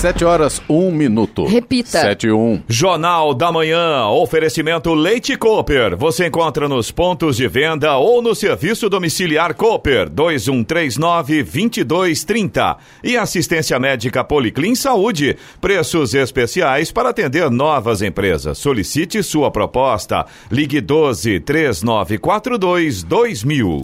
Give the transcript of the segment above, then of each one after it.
Sete horas, um minuto. Repita. Sete e um. Jornal da Manhã, oferecimento Leite Cooper. Você encontra nos pontos de venda ou no serviço domiciliar Cooper, 2139-2230. E assistência médica Policlin Saúde, preços especiais para atender novas empresas. Solicite sua proposta. Ligue 12 3942 2000.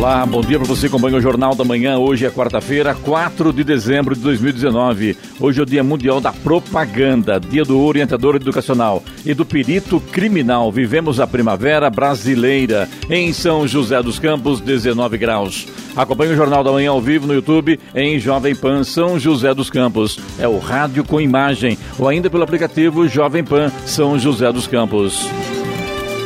Olá, bom dia para você que acompanha o Jornal da Manhã. Hoje é quarta-feira, 4 de dezembro de 2019. Hoje é o Dia Mundial da Propaganda, Dia do Orientador Educacional e do Perito Criminal. Vivemos a primavera brasileira em São José dos Campos, 19 graus. Acompanhe o Jornal da Manhã ao vivo no YouTube em Jovem Pan São José dos Campos. É o rádio com imagem ou ainda pelo aplicativo Jovem Pan São José dos Campos.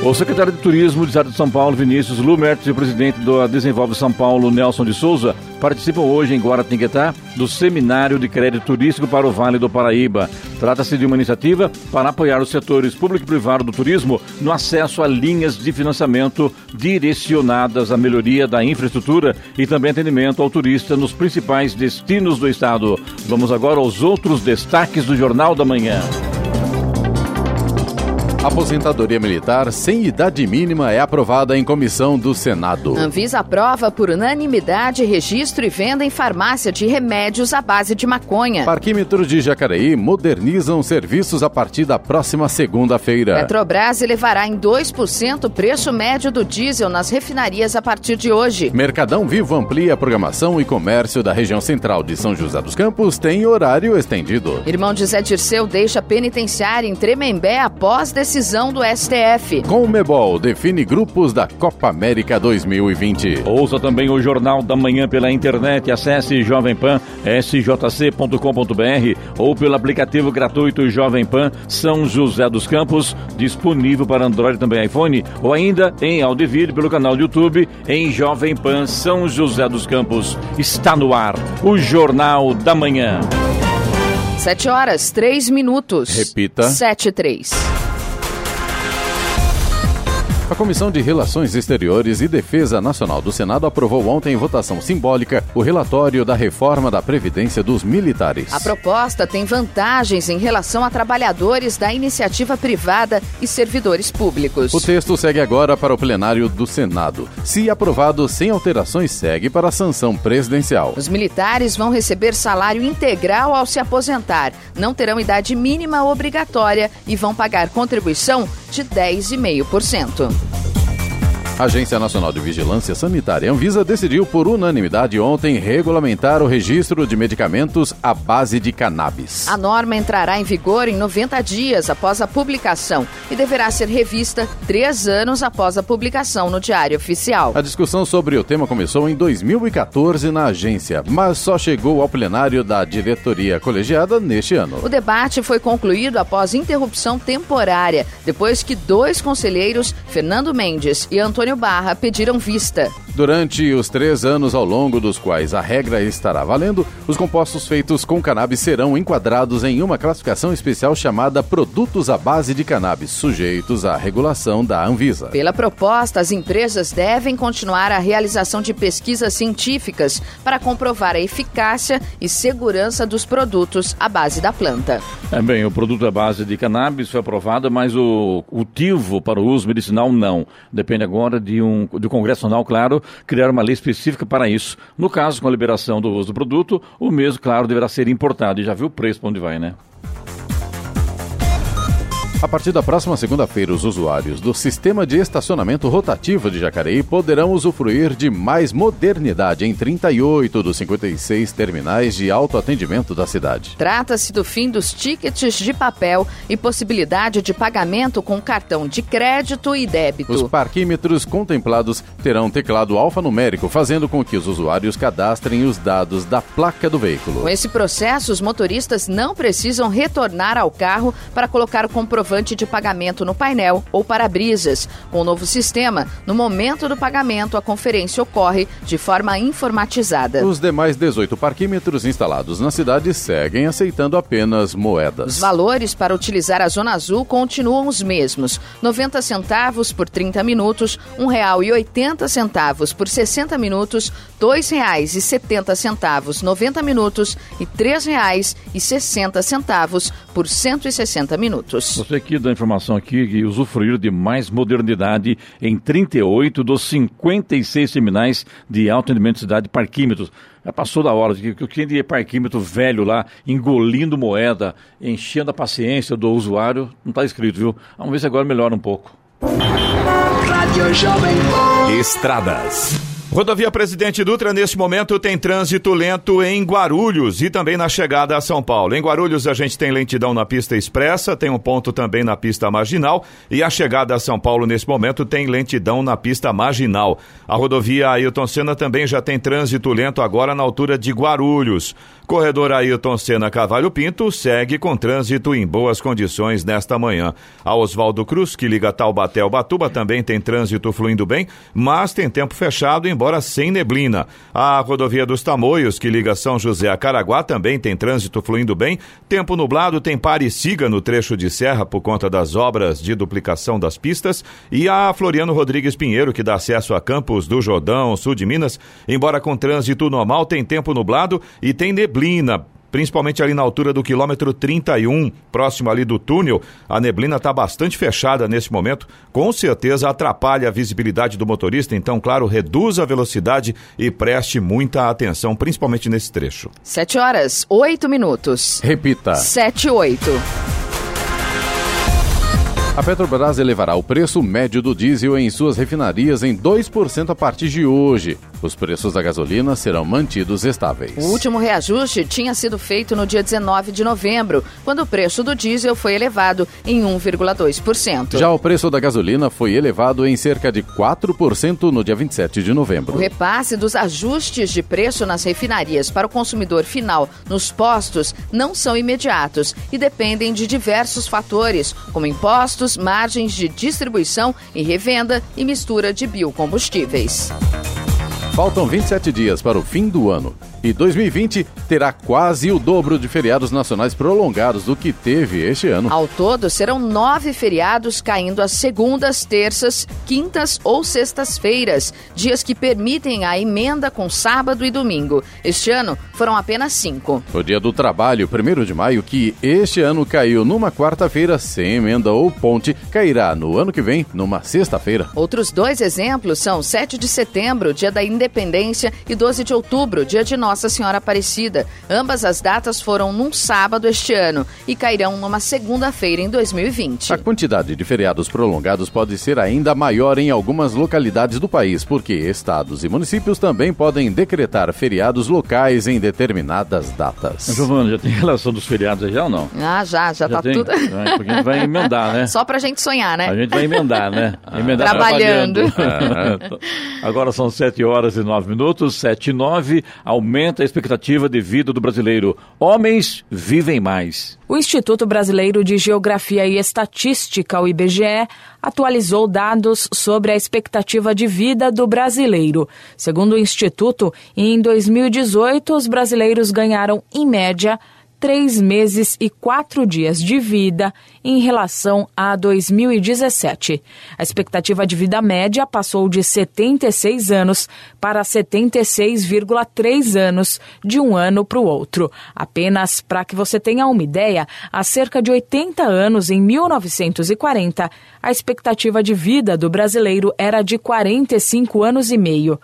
O secretário de Turismo do Estado de São Paulo, Vinícius Lumertz, e o presidente do Desenvolve São Paulo, Nelson de Souza, participam hoje em Guaratinguetá do Seminário de Crédito Turístico para o Vale do Paraíba. Trata-se de uma iniciativa para apoiar os setores público e privado do turismo no acesso a linhas de financiamento direcionadas à melhoria da infraestrutura e também atendimento ao turista nos principais destinos do estado. Vamos agora aos outros destaques do Jornal da Manhã. Aposentadoria militar sem idade mínima é aprovada em comissão do Senado. Anvisa aprova por unanimidade registro e venda em farmácia de remédios à base de maconha. Parquímetros de Jacareí modernizam serviços a partir da próxima segunda-feira. Petrobras elevará em 2% o preço médio do diesel nas refinarias a partir de hoje. Mercadão Vivo amplia a programação e comércio da região central de São José dos Campos tem horário estendido. Irmão de Zé Dirceu deixa penitenciária em Tremembé após decisão decisão do STF. Conmebol define grupos da Copa América 2020. Ouça também o Jornal da Manhã pela internet. Acesse Jovem Pan, sjc.com.br ou pelo aplicativo gratuito Jovem Pan São José dos Campos, disponível para Android e também iPhone, ou ainda em áudio e vídeo pelo canal do YouTube em Jovem Pan São José dos Campos. Está no ar o Jornal da Manhã. Sete horas, três minutos. Repita. Sete, três. A Comissão de Relações Exteriores e Defesa Nacional do Senado aprovou ontem em votação simbólica o relatório da reforma da Previdência dos Militares. A proposta tem vantagens em relação a trabalhadores da iniciativa privada e servidores públicos. O texto segue agora para o plenário do Senado. Se aprovado sem alterações, segue para a sanção presidencial. Os militares vão receber salário integral ao se aposentar, não terão idade mínima obrigatória e vão pagar contribuição de 10,5%. A Agência Nacional de Vigilância Sanitária Anvisa decidiu por unanimidade ontem regulamentar o registro de medicamentos à base de cannabis. A norma entrará em vigor em 90 dias após a publicação e deverá ser revista três anos após a publicação no Diário Oficial. A discussão sobre o tema começou em 2014 na agência, mas só chegou ao plenário da diretoria colegiada neste ano. O debate foi concluído após interrupção temporária, depois que dois conselheiros, Fernando Mendes e Antônio Antônio Barra pediram vista. Durante os três anos ao longo dos quais a regra estará valendo, os compostos feitos com cannabis serão enquadrados em uma classificação especial chamada Produtos à Base de Cannabis, sujeitos à regulação da Anvisa. Pela proposta, as empresas devem continuar a realização de pesquisas científicas para comprovar a eficácia e segurança dos produtos à base da planta. É bem, o produto à base de cannabis foi aprovado, mas o cultivo para o uso medicinal não. Depende agora de um, do Congresso Nacional, claro, criar uma lei específica para isso. No caso, com a liberação do uso do produto, o mesmo, claro, deverá ser importado. E já viu o preço para onde vai, né? A partir da próxima segunda-feira, os usuários do sistema de estacionamento rotativo de Jacareí poderão usufruir de mais modernidade em 38 dos 56 terminais de autoatendimento da cidade. Trata-se do fim dos tickets de papel e possibilidade de pagamento com cartão de crédito e débito. Os parquímetros contemplados terão teclado alfanumérico, fazendo com que os usuários cadastrem os dados da placa do veículo. Com esse processo, os motoristas não precisam retornar ao carro para colocar o comprovante comprovante de pagamento no painel ou para-brisas. Com o novo sistema, no momento do pagamento, a conferência ocorre de forma informatizada. Os demais 18 parquímetros instalados na cidade seguem aceitando apenas moedas. Os valores para utilizar a Zona Azul continuam os mesmos: 90 centavos por 30 minutos, R$ 1,80 por 60 minutos, R$ 2,70 90 minutos e R$ 3,60 por 160 minutos. Você aqui dá informação aqui que usufruíram de mais modernidade em 38 dos 56 terminais de alto rendimento de cidade parquímetros. Já passou da hora, que o cliente de parquímetro velho lá, engolindo moeda, enchendo a paciência do usuário, não está escrito, viu? Vamos ver se agora melhora um pouco. Estradas. Rodovia Presidente Dutra, neste momento, tem trânsito lento em Guarulhos e também na chegada a São Paulo. Em Guarulhos, a gente tem lentidão na pista expressa, tem um ponto também na pista marginal e a chegada a São Paulo, nesse momento, tem lentidão na pista marginal. A rodovia Ailton Senna também já tem trânsito lento agora na altura de Guarulhos. Corredor Ailton Senna Cavalho Pinto segue com trânsito em boas condições nesta manhã. A Oswaldo Cruz, que liga Taubaté ao Batuba, também tem trânsito fluindo bem, mas tem tempo fechado, embora sem neblina. A rodovia dos Tamoios, que liga São José a Caraguá, também tem trânsito fluindo bem. Tempo nublado, tem pare e siga no trecho de serra por conta das obras de duplicação das pistas. E a Floriano Rodrigues Pinheiro, que dá acesso a Campos do Jordão, sul de Minas, embora com trânsito normal, tem tempo nublado e tem neblina neblina, principalmente ali na altura do quilômetro 31, próximo ali do túnel. A neblina está bastante fechada nesse momento, com certeza atrapalha a visibilidade do motorista, então, claro, reduza a velocidade e preste muita atenção, principalmente nesse trecho. 7 horas, 8 minutos. Repita. 7 8. A Petrobras elevará o preço médio do diesel em suas refinarias em 2% a partir de hoje. Os preços da gasolina serão mantidos estáveis. O último reajuste tinha sido feito no dia 19 de novembro, quando o preço do diesel foi elevado em 1,2%. Já o preço da gasolina foi elevado em cerca de 4% no dia 27 de novembro. O repasse dos ajustes de preço nas refinarias para o consumidor final nos postos não são imediatos e dependem de diversos fatores, como impostos, margens de distribuição e revenda e mistura de biocombustíveis. Faltam 27 dias para o fim do ano e 2020 terá quase o dobro de feriados nacionais prolongados do que teve este ano. Ao todo, serão nove feriados caindo às segundas, terças, quintas ou sextas-feiras, dias que permitem a emenda com sábado e domingo. Este ano foram apenas cinco. O dia do trabalho, 1 de maio, que este ano caiu numa quarta-feira sem emenda ou ponte, cairá no ano que vem numa sexta-feira. Outros dois exemplos são 7 de setembro, dia da independência, e 12 de outubro, dia de Nossa Senhora Aparecida. Ambas as datas foram num sábado este ano e cairão numa segunda-feira em 2020. A quantidade de feriados prolongados pode ser ainda maior em algumas localidades do país, porque estados e municípios também podem decretar feriados locais em determinadas datas. Giovana, já tem relação dos feriados aí já ou não? Ah, já, já, já tá tem? tudo. É, porque a gente vai emendar, né? Só pra gente sonhar, né? A gente vai emendar, né? Emendar Trabalhando. trabalhando. Agora são 7 horas e 9 minutos, 7 e 9. Aumenta a expectativa de vida do brasileiro. Homens vivem mais. O Instituto Brasileiro de Geografia e Estatística, o IBGE, atualizou dados sobre a expectativa de vida do brasileiro. Segundo o Instituto, em 2018, os brasileiros ganharam, em média, três meses e quatro dias de vida em relação a 2017. A expectativa de vida média passou de 76 anos para 76,3 anos de um ano para o outro. Apenas para que você tenha uma ideia, há cerca de 80 anos, em 1940, a expectativa de vida do brasileiro era de 45 anos e meio.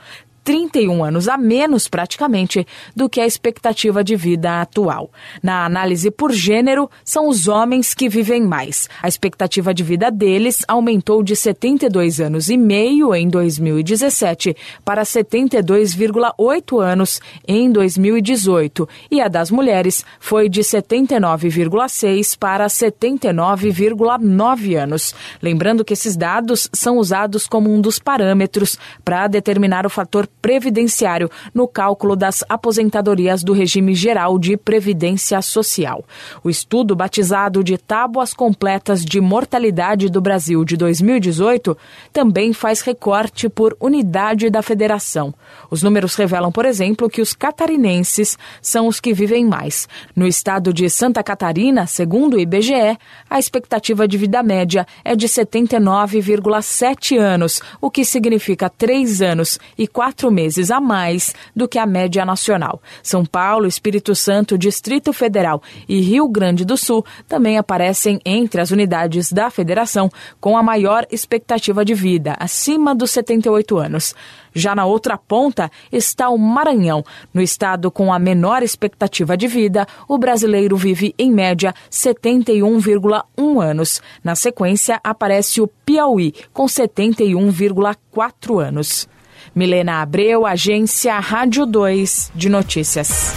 31 anos a menos, praticamente, do que a expectativa de vida atual. Na análise por gênero, são os homens que vivem mais. A expectativa de vida deles aumentou de 72 anos e meio em 2017 para 72,8 anos em 2018, e a das mulheres foi de 79,6 para 79,9 anos. Lembrando que esses dados são usados como um dos parâmetros para determinar o fator previdenciário no cálculo das aposentadorias do regime geral de previdência social. O estudo, batizado de Tábuas Completas de Mortalidade do Brasil de 2018, também faz recorte por unidade da federação. Os números revelam, por exemplo, que os catarinenses são os que vivem mais. No estado de Santa Catarina, segundo o IBGE, a expectativa de vida média é de 79,7 anos, o que significa três anos e meses a mais do que a média nacional. São Paulo, Espírito Santo, Distrito Federal e Rio Grande do Sul também aparecem entre as unidades da federação com a maior expectativa de vida, acima dos 78 anos. Já na outra ponta está o Maranhão. No estado com a menor expectativa de vida, o brasileiro vive, em média, 71,1 anos. Na sequência, aparece o Piauí, com 71,4 anos. Milena Abreu, Agência Rádio 2 de Notícias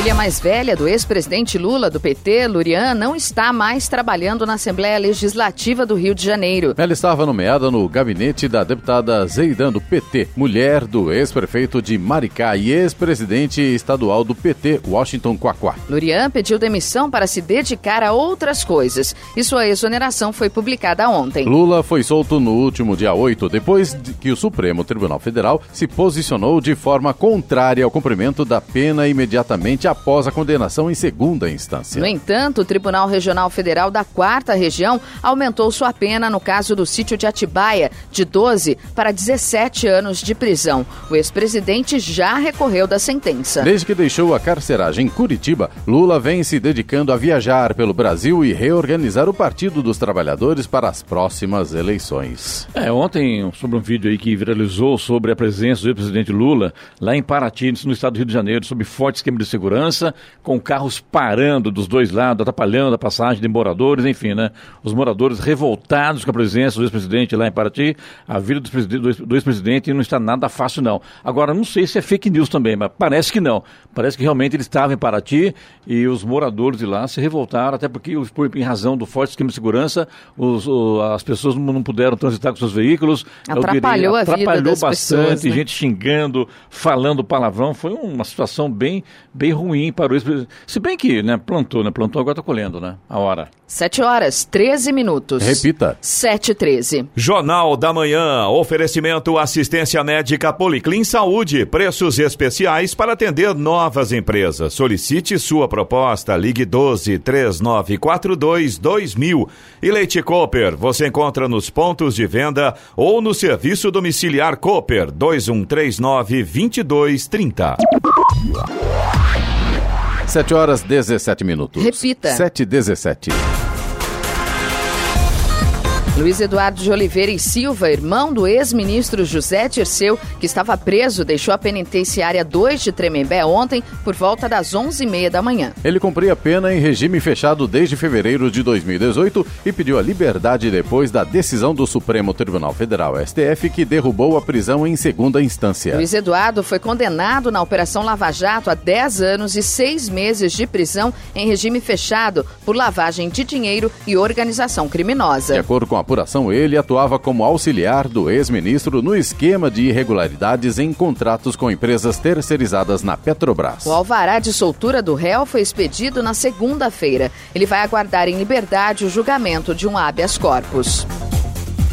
filha mais velha do ex-presidente Lula, do PT, Lurian, não está mais trabalhando na Assembleia Legislativa do Rio de Janeiro. Ela estava nomeada no gabinete da deputada Zeidan, do PT, mulher do ex-prefeito de Maricá e ex-presidente estadual do PT, Washington Quaquá. Lurian pediu demissão para se dedicar a outras coisas e sua exoneração foi publicada ontem. Lula foi solto no último dia 8, depois de que o Supremo Tribunal Federal se posicionou de forma contrária ao cumprimento da pena imediatamente após a condenação em segunda instância. No entanto, o Tribunal Regional Federal da Quarta Região aumentou sua pena no caso do sítio de Atibaia, de 12 para 17 anos de prisão. O ex-presidente já recorreu da sentença. Desde que deixou a carceragem em Curitiba, Lula vem se dedicando a viajar pelo Brasil e reorganizar o Partido dos Trabalhadores para as próximas eleições. É, ontem, sobre um vídeo aí que viralizou sobre a presença do ex-presidente Lula lá em Paraty, no estado do Rio de Janeiro, sob forte esquema de segurança segurança, com carros parando dos dois lados, atrapalhando a passagem de moradores, enfim, né? Os moradores revoltados com a presença do ex-presidente lá em Paraty, a vida do ex-presidente não está nada fácil, não. Agora, não sei se é fake news também, mas parece que não. Parece que realmente ele estava em Paraty e os moradores de lá se revoltaram, até porque, em razão do forte esquema de segurança, os, as pessoas não puderam transitar com seus veículos. Atrapalhou diria, a vida Atrapalhou bastante, pessoas, né? gente xingando, falando palavrão. Foi uma situação bem, bem ruim para o ex Se bem que, né, plantou, né? Plantou, agora está colhendo, né? A hora. 7 horas, 13 minutos. Repita. 7 e 13. Jornal da Manhã. Oferecimento assistência médica Policlin Saúde. Preços especiais para atender novas empresas. Solicite sua proposta. Ligue 12 3942 2000. E Leite Cooper. Você encontra nos pontos de venda ou no serviço domiciliar Cooper 2139 2230. 7 horas 17 minutos. Repita. 7 e 17. Luiz Eduardo de Oliveira e Silva, irmão do ex-ministro José Dirceu, que estava preso, deixou a penitenciária 2 de Tremembé ontem por volta das 11h30 da manhã. Ele cumpria pena em regime fechado desde fevereiro de 2018 e pediu a liberdade depois da decisão do Supremo Tribunal Federal, STF, que derrubou a prisão em segunda instância. Luiz Eduardo foi condenado na Operação Lava Jato a 10 anos e 6 meses de prisão em regime fechado por lavagem de dinheiro e organização criminosa. De acordo com a apuração, ele atuava como auxiliar do ex-ministro no esquema de irregularidades em contratos com empresas terceirizadas na Petrobras. O alvará de soltura do réu foi expedido na segunda-feira. Ele vai aguardar em liberdade o julgamento de um habeas corpus.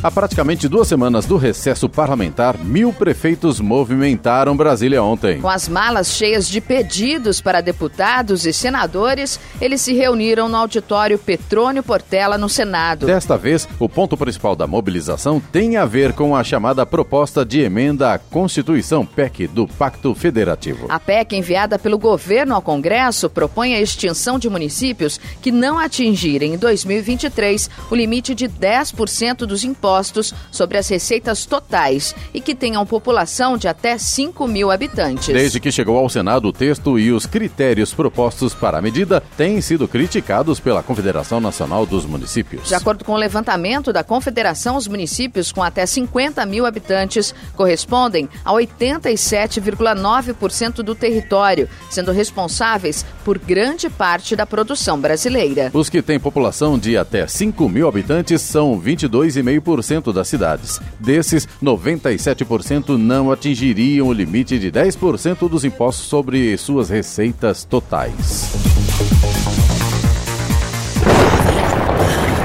Há praticamente duas semanas do recesso parlamentar, mil prefeitos movimentaram Brasília ontem. Com as malas cheias de pedidos para deputados e senadores, eles se reuniram no auditório Petrônio Portela, no Senado. Desta vez, o ponto principal da mobilização tem a ver com a chamada proposta de emenda à Constituição PEC do Pacto Federativo. A PEC, enviada pelo governo ao Congresso, propõe a extinção de municípios que não atingirem em 2023 o limite de 10% dos impostos impostos sobre as receitas totais e que tenham população de até 5 mil habitantes. Desde que chegou ao Senado, o texto e os critérios propostos para a medida têm sido criticados pela Confederação Nacional dos Municípios. De acordo com o levantamento da Confederação, os municípios com até 50 mil habitantes correspondem a 87,9% do território, sendo responsáveis por grande parte da produção brasileira. Os que têm população de até 5 mil habitantes são 22,5%. 100% das cidades. Desses, 97% não atingiriam o limite de 10% dos impostos sobre suas receitas totais.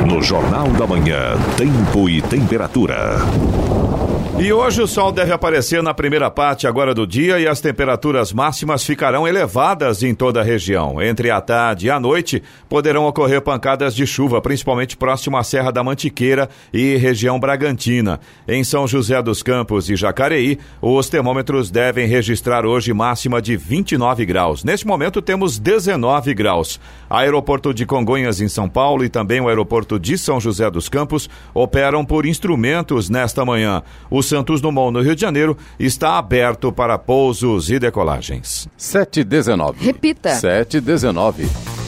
No Jornal da Manhã, Tempo e Temperatura. E hoje o sol deve aparecer na primeira parte agora do dia e as temperaturas máximas ficarão elevadas em toda a região. Entre a tarde e a noite poderão ocorrer pancadas de chuva, principalmente próximo à Serra da Mantiqueira e região Bragantina. Em São José dos Campos e Jacareí, os termômetros devem registrar hoje máxima de 29 graus. Neste momento temos 19 graus. Aeroporto de Congonhas em São Paulo e também o aeroporto de São José dos Campos operam por instrumentos nesta manhã. O Santos Dumont, no Rio de Janeiro, está aberto para pousos e decolagens. 719. Repita. 719.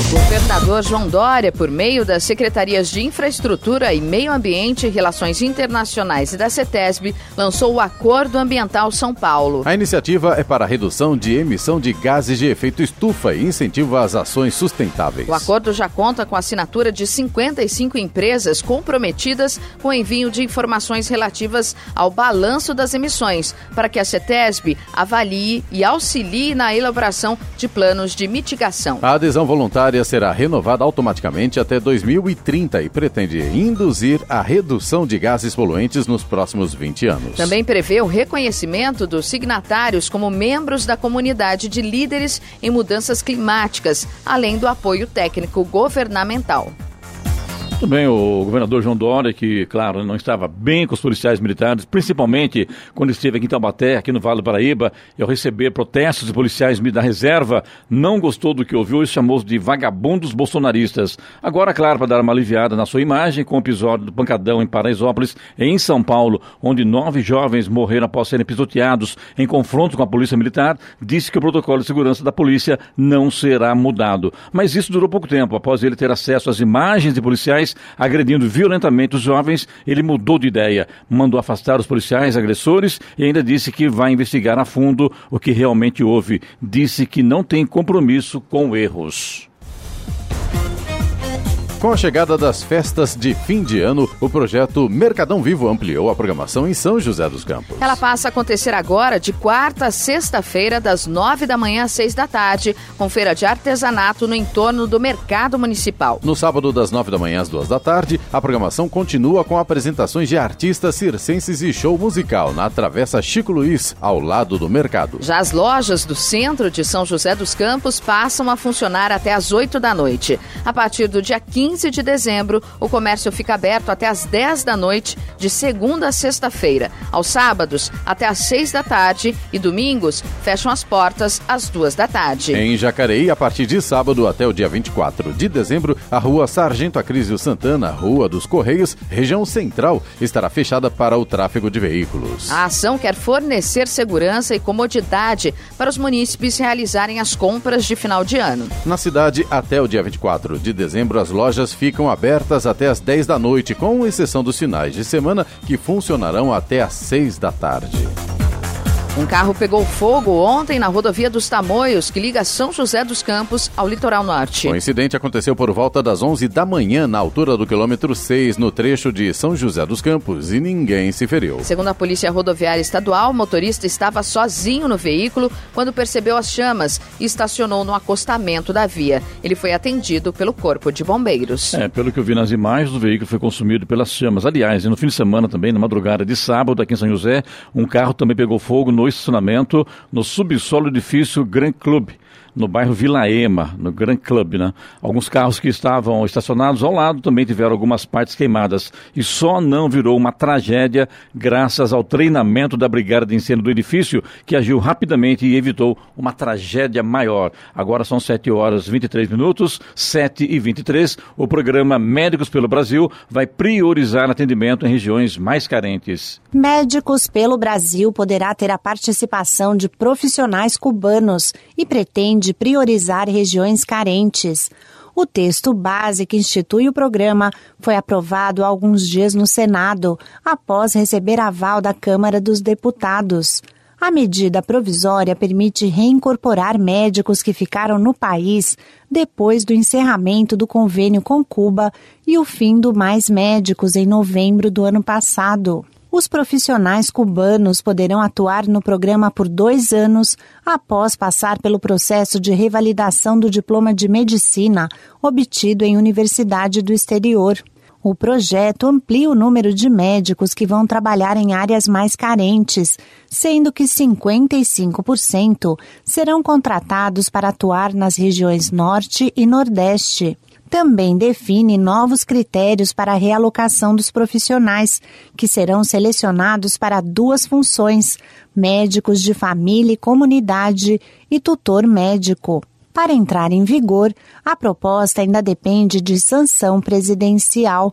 O governador João Dória, por meio das secretarias de Infraestrutura e Meio Ambiente e Relações Internacionais e da CETESB, lançou o Acordo Ambiental São Paulo. A iniciativa é para a redução de emissão de gases de efeito estufa e incentiva as ações sustentáveis. O acordo já conta com a assinatura de 55 empresas comprometidas com o envio de informações relativas ao balanço das emissões, para que a CETESB avalie e auxilie na elaboração de planos de mitigação. A adesão voluntária será renovada automaticamente até 2030 e pretende induzir a redução de gases poluentes nos próximos 20 anos. Também prevê o reconhecimento dos signatários como membros da comunidade de líderes em mudanças climáticas, além do apoio técnico governamental. Também o governador João Dória, que, claro, não estava bem com os policiais militares, principalmente quando esteve aqui em Taubaté, aqui no Vale do Paraíba, e ao receber protestos de policiais da reserva, não gostou do que ouviu e chamou de vagabundos bolsonaristas. Agora, claro, para dar uma aliviada na sua imagem, com o episódio do pancadão em Paraisópolis, em São Paulo, onde nove jovens morreram após serem pisoteados em confronto com a polícia militar, disse que o protocolo de segurança da polícia não será mudado. Mas isso durou pouco tempo. Após ele ter acesso às imagens de policiais agredindo violentamente os jovens, ele mudou de ideia, mandou afastar os policiais agressores e ainda disse que vai investigar a fundo o que realmente houve. Disse que não tem compromisso com erros. Com a chegada das festas de fim de ano, o projeto Mercadão Vivo ampliou a programação em São José dos Campos. Ela passa a acontecer agora de quarta a sexta-feira, das nove da manhã às seis da tarde, com feira de artesanato no entorno do Mercado Municipal. No sábado, das nove da manhã às duas da tarde, a programação continua com apresentações de artistas circenses e show musical na Travessa Chico Luiz, ao lado do mercado. Já as lojas do centro de São José dos Campos passam a funcionar até às oito da noite. A partir do dia 15 15 de dezembro, o comércio fica aberto até às 10 da noite, de segunda a sexta-feira. Aos sábados, até às 6 da tarde e domingos, fecham as portas às 2 da tarde. Em Jacareí, a partir de sábado até o dia 24 de dezembro, a rua Sargento Acrísio Santana, Rua dos Correios, região central, estará fechada para o tráfego de veículos. A ação quer fornecer segurança e comodidade para os munícipes realizarem as compras de final de ano. Na cidade, até o dia 24 de dezembro, as lojas lojas ficam abertas até às 10 da noite, com exceção dos finais de semana, que funcionarão até às 6 da tarde. Um carro pegou fogo ontem na rodovia dos Tamoios, que liga São José dos Campos ao litoral norte. O incidente aconteceu por volta das 11 da manhã, na altura do quilômetro 6, no trecho de São José dos Campos, e ninguém se feriu. Segundo a Polícia Rodoviária Estadual, o motorista estava sozinho no veículo quando percebeu as chamas e estacionou no acostamento da via. Ele foi atendido pelo Corpo de Bombeiros. É, pelo que eu vi nas imagens, o veículo foi consumido pelas chamas. Aliás, no fim de semana também, na madrugada de sábado, aqui em São José, um carro também pegou fogo no estacionamento no subsolo edifício Grand Club no bairro Vila Ema, no Grand Club, né? Alguns carros que estavam estacionados ao lado também tiveram algumas partes queimadas e só não virou uma tragédia graças ao treinamento da brigada de incêndio do edifício que agiu rapidamente e evitou uma tragédia maior. Agora são 7 horas e 23 minutos, 7 e 23. O programa Médicos pelo Brasil vai priorizar atendimento em regiões mais carentes. Médicos pelo Brasil poderá ter a participação de profissionais cubanos e pretende de priorizar regiões carentes. O texto base que institui o programa foi aprovado há alguns dias no Senado, após receber aval da Câmara dos Deputados. A medida provisória permite reincorporar médicos que ficaram no país depois do encerramento do convênio com Cuba e o fim do Mais Médicos em novembro do ano passado. Os profissionais cubanos poderão atuar no programa por dois anos após passar pelo processo de revalidação do diploma de medicina obtido em universidade do exterior. O projeto amplia o número de médicos que vão trabalhar em áreas mais carentes, sendo que 55% serão contratados para atuar nas regiões Norte e Nordeste. Também define novos critérios para a realocação dos profissionais, que serão selecionados para duas funções: médicos de família e comunidade e tutor médico. Para entrar em vigor, a proposta ainda depende de sanção presidencial.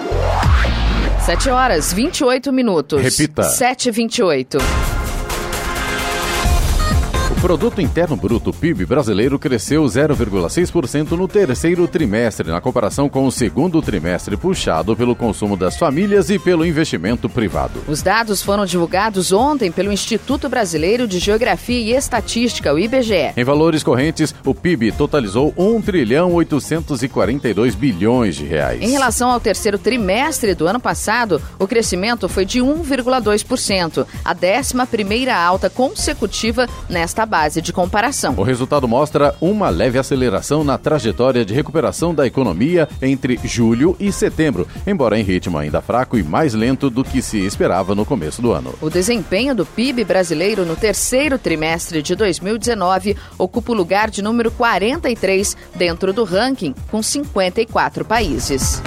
7 horas 28 minutos. Repita. 7 e 28. O Produto Interno Bruto PIB brasileiro cresceu 0,6% no terceiro trimestre, na comparação com o segundo trimestre, puxado pelo consumo das famílias e pelo investimento privado. Os dados foram divulgados ontem pelo Instituto Brasileiro de Geografia e Estatística, o IBGE. Em valores correntes, o PIB totalizou 1 trilhão 842 bilhões de reais. Em relação ao terceiro trimestre do ano passado, o crescimento foi de 1,2%, a décima primeira alta consecutiva nesta base de comparação. O resultado mostra uma leve aceleração na trajetória de recuperação da economia entre julho e setembro, embora em ritmo ainda fraco e mais lento do que se esperava no começo do ano. O desempenho do PIB brasileiro no terceiro trimestre de 2019 ocupa o lugar de número 43 dentro do ranking, com 54 países.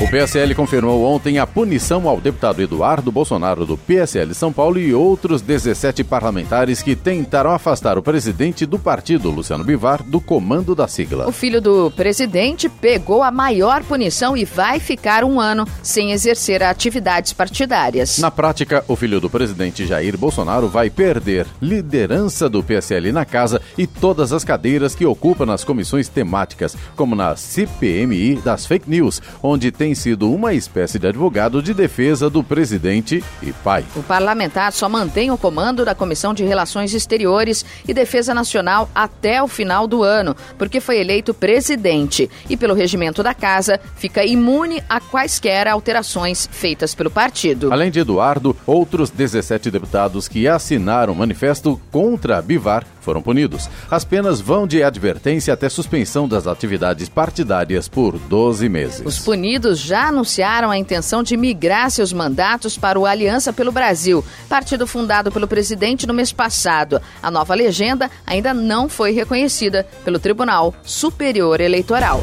O PSL confirmou ontem a punição ao deputado Eduardo Bolsonaro do PSL São Paulo e outros 17 parlamentares que tentaram afastar o presidente do partido, Luciano Bivar, do comando da sigla. O filho do presidente pegou a maior punição e vai ficar um ano sem exercer atividades partidárias. Na prática, o filho do presidente Jair Bolsonaro vai perder liderança do PSL na casa e todas as cadeiras que ocupa nas comissões temáticas, como na CPMI das fake news, onde tem sido uma espécie de advogado de defesa do presidente e pai. O parlamentar só mantém o comando da Comissão de Relações Exteriores e Defesa Nacional até o final do ano, porque foi eleito presidente e, pelo regimento da casa, fica imune a quaisquer alterações feitas pelo partido. Além de Eduardo, outros 17 deputados que assinaram o manifesto contra Bivar foram punidos. As penas vão de advertência até suspensão das atividades partidárias por 12 meses. Os punidos já anunciaram a intenção de migrar seus mandatos para o Aliança pelo Brasil, partido fundado pelo presidente no mês passado. A nova legenda ainda não foi reconhecida pelo Tribunal Superior Eleitoral.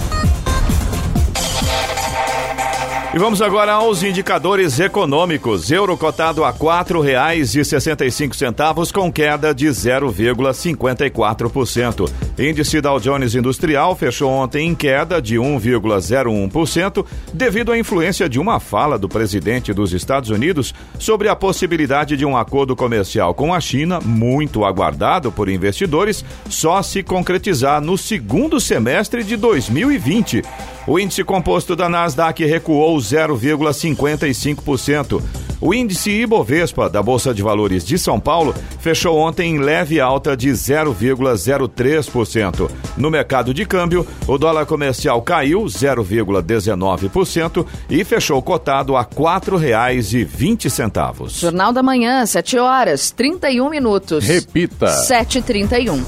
E vamos agora aos indicadores econômicos. Euro cotado a R$ 4,65 com queda de 0,54%. Índice Dow Jones Industrial fechou ontem em queda de 1,01% devido à influência de uma fala do presidente dos Estados Unidos sobre a possibilidade de um acordo comercial com a China, muito aguardado por investidores, só se concretizar no segundo semestre de 2020. O índice composto da Nasdaq recuou 0,55%. O índice Ibovespa da Bolsa de Valores de São Paulo fechou ontem em leve alta de 0,03%. No mercado de câmbio, o dólar comercial caiu 0,19% e fechou cotado a R$ 4,20. Jornal da Manhã, 7 horas 31 minutos. Repita. 7h31.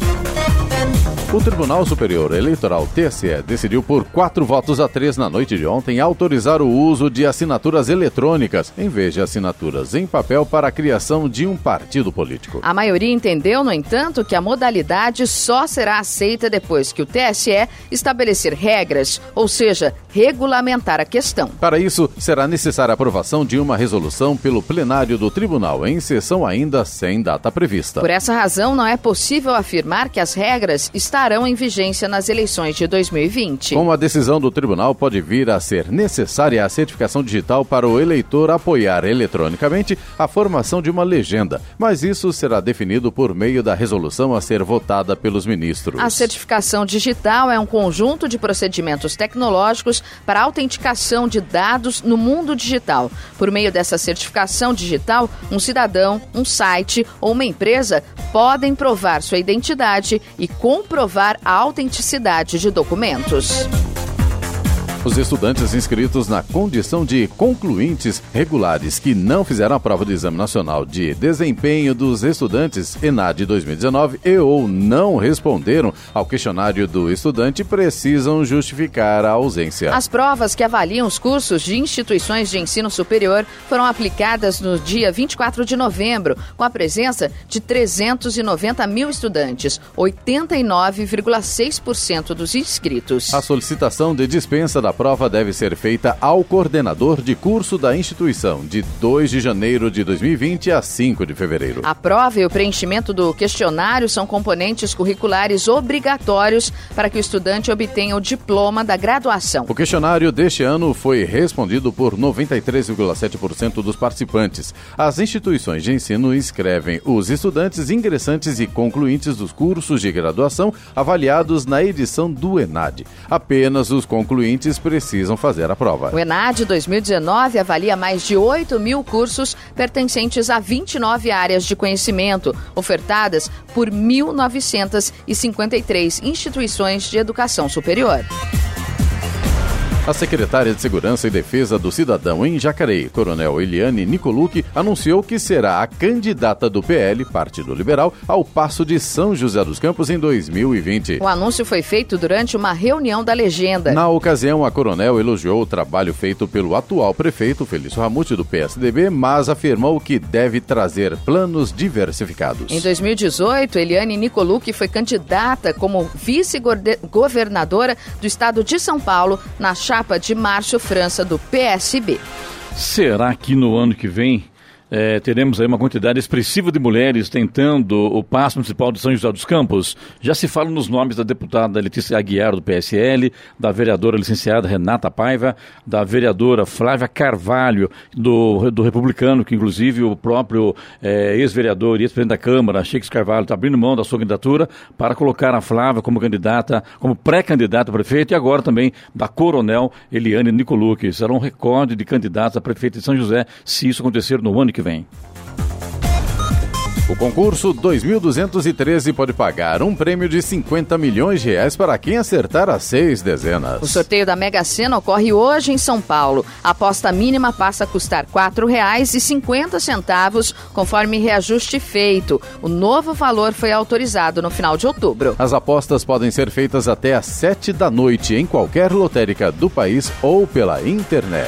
O Tribunal Superior Eleitoral TSE decidiu por quatro votos a três na noite de ontem autorizar o uso de assinaturas eletrônicas em vez de assinaturas em papel para a criação de um partido político. A maioria entendeu, no entanto, que a modalidade só será aceita depois que o TSE estabelecer regras, ou seja, regulamentar a questão. Para isso, será necessária a aprovação de uma resolução pelo plenário do tribunal em sessão ainda sem data prevista. Por essa razão, não é possível afirmar que as regras estão estarão em vigência nas eleições de 2020. Com a decisão do tribunal, pode vir a ser necessária a certificação digital para o eleitor apoiar eletronicamente a formação de uma legenda, mas isso será definido por meio da resolução a ser votada pelos ministros. A certificação digital é um conjunto de procedimentos tecnológicos para autenticação de dados no mundo digital. Por meio dessa certificação digital, um cidadão, um site ou uma empresa podem provar sua identidade e comprovar comprovar a autenticidade de documentos. Os estudantes inscritos na condição de concluintes regulares que não fizeram a prova do Exame Nacional de Desempenho dos Estudantes ENAD 2019 e ou não responderam ao questionário do estudante precisam justificar a ausência. As provas que avaliam os cursos de instituições de ensino superior foram aplicadas no dia 24 de novembro, com a presença de 390 mil estudantes, 89,6% dos inscritos. A solicitação de dispensa da prova deve ser feita ao coordenador de curso da instituição, de 2 de janeiro de 2020 a 5 de fevereiro. A prova e o preenchimento do questionário são componentes curriculares obrigatórios para que o estudante obtenha o diploma da graduação. O questionário deste ano foi respondido por 93,7% dos participantes. As instituições de ensino inscrevem os estudantes ingressantes e concluintes dos cursos de graduação avaliados na edição do ENAD. Apenas os concluintes precisam fazer a prova. O ENAD 2019 avalia mais de 8 mil cursos pertencentes a 29 áreas de conhecimento, ofertadas por 1.953 instituições de educação superior. A secretária de Segurança e Defesa do Cidadão em Jacareí, Coronel Eliane Nicolucci, anunciou que será a candidata do PL, Partido Liberal, ao Passo de São José dos Campos em 2020. O anúncio foi feito durante uma reunião da legenda. Na ocasião, a coronel elogiou o trabalho feito pelo atual prefeito, Felício Ramute, do PSDB, mas afirmou que deve trazer planos diversificados. Em 2018, Eliane Nicolucci foi candidata como vice-governadora do estado de São Paulo na chapa chapa de Márcio França, do PSB. Será que no ano que vem é, teremos aí uma quantidade expressiva de mulheres tentando o passo municipal de São José dos Campos. Já se fala nos nomes da deputada Letícia Aguiar, do PSL, da vereadora licenciada Renata Paiva, da vereadora Flávia Carvalho, do, do Republicano, que inclusive o próprio é, ex-vereador e ex-presidente da Câmara, Chico Carvalho, está abrindo mão da sua candidatura para colocar a Flávia como candidata, como pré-candidata a prefeito, e agora também da Coronel Eliane Nicolucci. Será um recorde de candidatos a prefeito de São José, se isso acontecer no ano que vem. O concurso 2213 pode pagar um prêmio de 50 milhões de reais para quem acertar as seis dezenas. O sorteio da Mega Sena ocorre hoje em São Paulo. A aposta mínima passa a custar R$ 4,50, conforme reajuste feito. O novo valor foi autorizado no final de outubro. As apostas podem ser feitas até às 7 da noite em qualquer lotérica do país ou pela internet.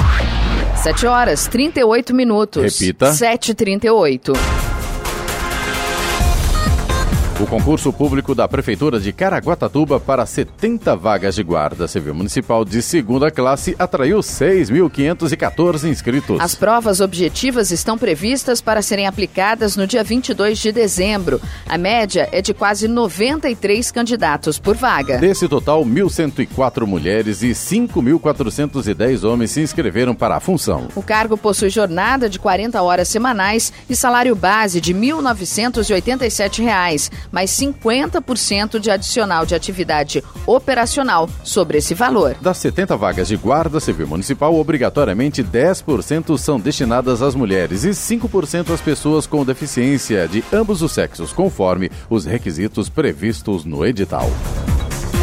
7 horas 38 minutos. Repita. 7h38. O concurso público da Prefeitura de Caraguatatuba para 70 vagas de guarda civil municipal de segunda classe atraiu 6.514 inscritos. As provas objetivas estão previstas para serem aplicadas no dia 22 de dezembro. A média é de quase 93 candidatos por vaga. Desse total, 1.104 mulheres e 5.410 homens se inscreveram para a função. O cargo possui jornada de 40 horas semanais e salário base de R$ 1.987 mais 50% de adicional de atividade operacional sobre esse valor. Das 70 vagas de guarda civil municipal, obrigatoriamente 10% são destinadas às mulheres e 5% às pessoas com deficiência de ambos os sexos, conforme os requisitos previstos no edital.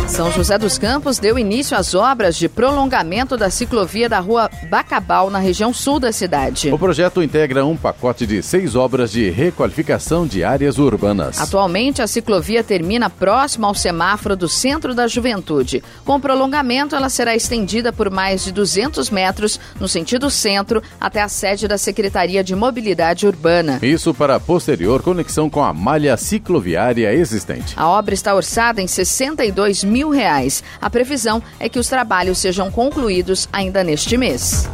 São José dos Campos deu início às obras de prolongamento da ciclovia da rua Bacabal, na região sul da cidade. O projeto integra um pacote de seis obras de requalificação de áreas urbanas. Atualmente, a ciclovia termina próximo ao semáforo do Centro da Juventude. Com o prolongamento, ela será estendida por mais de 200 metros no sentido centro até a sede da Secretaria de Mobilidade Urbana. Isso para posterior conexão com a malha cicloviária existente. A obra está orçada em 62 mil mil reais. A previsão é que os trabalhos sejam concluídos ainda neste mês.